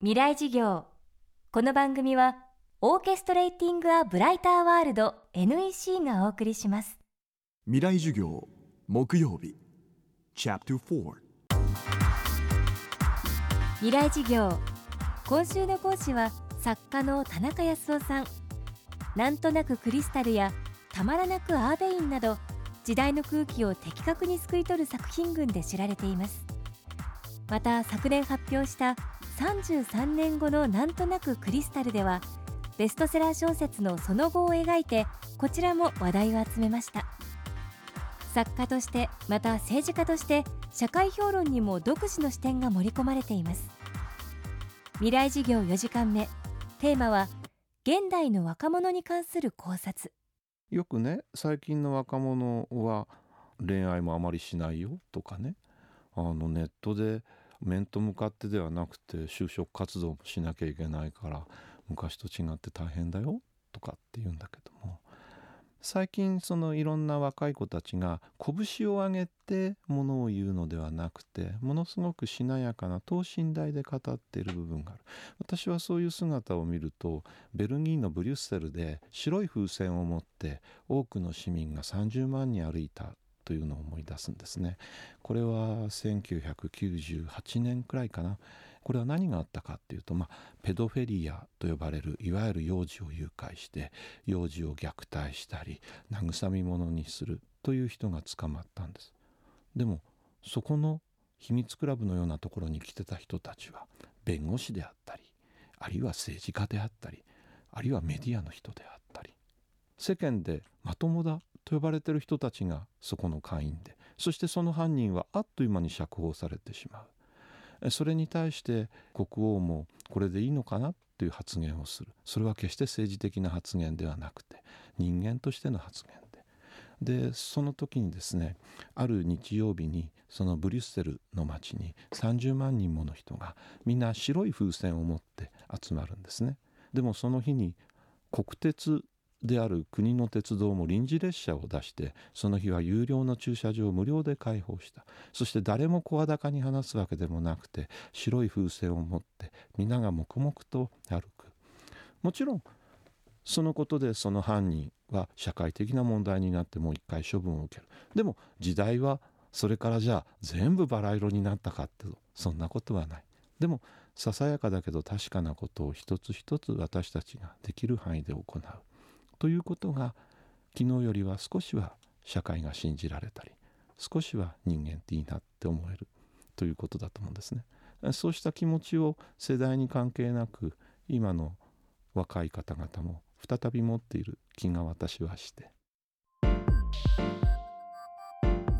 未来事業。この番組はオーケストレーティング・ア・ブライター・ワールド NEC がお送りします。未来授業木曜日。Chapter 4未来事業。今週の講師は作家の田中康夫さん。なんとなくクリスタルやたまらなくアーベインなど時代の空気を的確に救い取る作品群で知られています。また昨年発表した33年後のなんとなくクリスタルではベストセラー小説のその後を描いてこちらも話題を集めました。作家としてまた政治家として社会評論にも独自の視点が盛り込まれています。未来事業4時間目。テーマは現代の若者に関する考察。よくね最近の若者は恋愛もあまりしないよとかね。あのネットで面と向かってではなくて就職活動もしなきゃいけないから昔と違って大変だよとかって言うんだけども。最近そのいろんな若い子たちが拳を上げてものを言うのではなくてものすごくしなやかな等身大で語っている部分がある。私はそういう姿を見るとベルギーのブリュッセルで白い風船を持って多くの市民が30万人歩いた。というのを思い出すんですね。これは1998年くらいかな。これは何があったかっていうと、まあ、ペドフェリアと呼ばれるいわゆる幼児を誘拐して幼児を虐待したり慰み者にするという人が捕まったんです。でもそこの秘密クラブのようなところに来てた人たちは弁護士であったりあるいは政治家であったりあるいはメディアの人であったり世間でまともだと呼ばれてる人たちがそこの会員でそしてその犯人はあっという間に釈放されてしまう。それに対して国王もこれでいいのかなという発言をする。それは決して政治的な発言ではなくて人間としての発言で。でその時にですねある日曜日にそのブリュッセルの町に30万人もの人がみんな白い風船を持って集まるんですね。でもその日に国鉄である国の鉄道も臨時列車を出してその日は有料の駐車場を無料で開放した。そして誰も声高に話すわけでもなくて白い風船を持って皆が黙々と歩く。もちろんそのことでその犯人は社会的な問題になってもう一回処分を受ける。でも時代はそれからじゃあ全部バラ色になったかってそんなことはない。でもささやかだけど確かなことを一つ一つ私たちができる範囲で行う。ということが昨日よりは少しは社会が信じられたり少しは人間っていいなって思えるということだと思うんですね。そうした気持ちを世代に関係なく今の若い方々も再び持っている気が私はして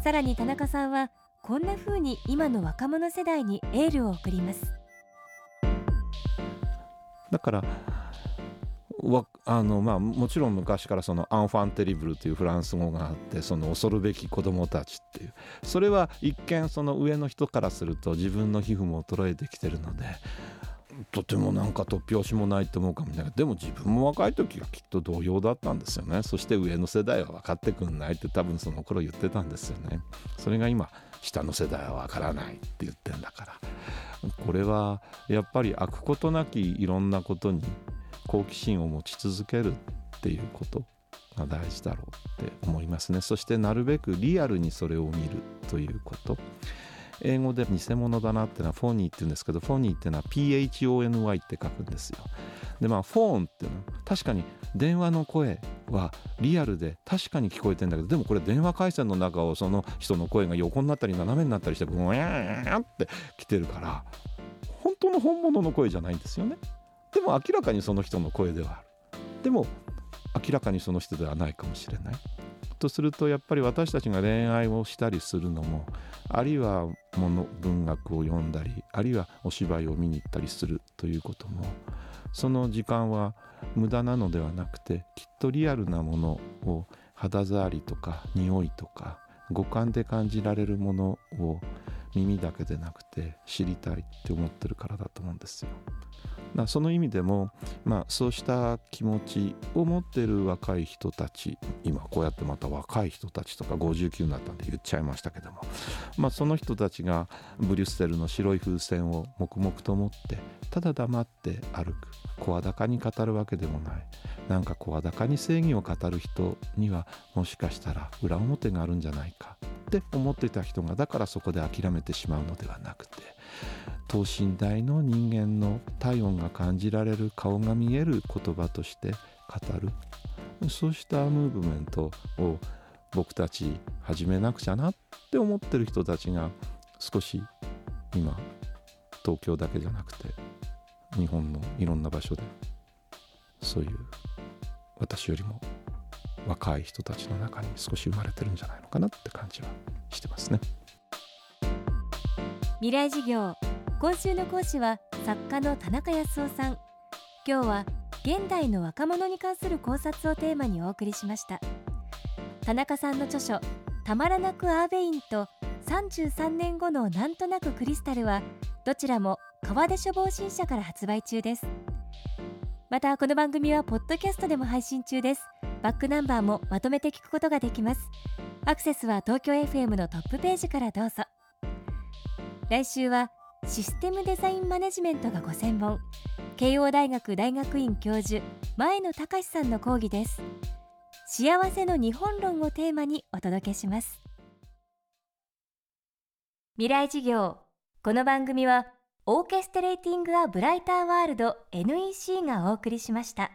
さらに田中さんはこんな風に今の若者世代にエールを送りますだからわあのまあ、もちろん昔からそのアンファンテリブルというフランス語があってその恐るべき子供たちっていう。それは一見その上の人からすると自分の皮膚も衰えてきてるのでとてもなんか突拍子もないと思うかもしれない。でも自分も若い時はきっと同様だったんですよね。そして上の世代は分かってくんないって多分その頃言ってたんですよね。それが今下の世代は分からないって言ってんだから。これはやっぱり開くことなきいろんなことに好奇心を持ち続けるっていうことが大事だろうって思いますね。そしてなるべくリアルにそれを見るということ。英語で偽物だなってのはフォニーって言うんですけどフォニーってのは PHONY って書くんですよ。でまあフォーンっていうのは確かに電話の声はリアルで確かに聞こえてんだけどでもこれ電話回線の中をその人の声が横になったり斜めになったりしてブワーンって来てるから本当の本物の声じゃないんですよね。でも明らかにその人の声ではある。でも明らかにその人ではないかもしれない。とするとやっぱり私たちが恋愛をしたりするのもあるいは物文学を読んだりあるいはお芝居を見に行ったりするということもその時間は無駄なのではなくてきっとリアルなものを肌触りとか匂いとか五感で感じられるものを耳だけでなくて知りたいって思ってるからだと思うんですよ。だその意味でも、まあ、そうした気持ちを持ってる若い人たち今こうやってまた若い人たちとか59になったんで言っちゃいましたけども、まあ、その人たちがブリュッセルの白い風船を黙々と持ってただ黙って歩く。声高に語るわけでもない。なんか声高に正義を語る人にはもしかしたら裏表があるんじゃないか。って思っていた人がだからそこで諦めてしまうのではなくて等身大の人間の体温が感じられる顔が見える言葉として語る。そうしたムーブメントを僕たち始めなくちゃなって思ってる人たちが少し今東京だけじゃなくて日本のいろんな場所でそういう私よりも若い人たちの中に少し生まれてるんじゃないのかなって感じはしてますね。未来事業。今週の講師は作家の田中康夫さん。今日は現代の若者に関する考察をテーマにお送りしました。田中さんの著書たまらなくアーベインと33年後のなんとなくクリスタルはどちらも川出処方新社から発売中です。またこの番組はポッドキャストでも配信中です。バックナンバーもまとめて聞くことができます。アクセスは東京 FM のトップページからどうぞ。来週はシステムデザインマネジメントがご専門。慶応大学大学院教授前野隆さんの講義です。幸せの日本論をテーマにお届けします。未来事業。この番組はオーケストレーティング・ア・ブライター・ワールド NEC がお送りしました。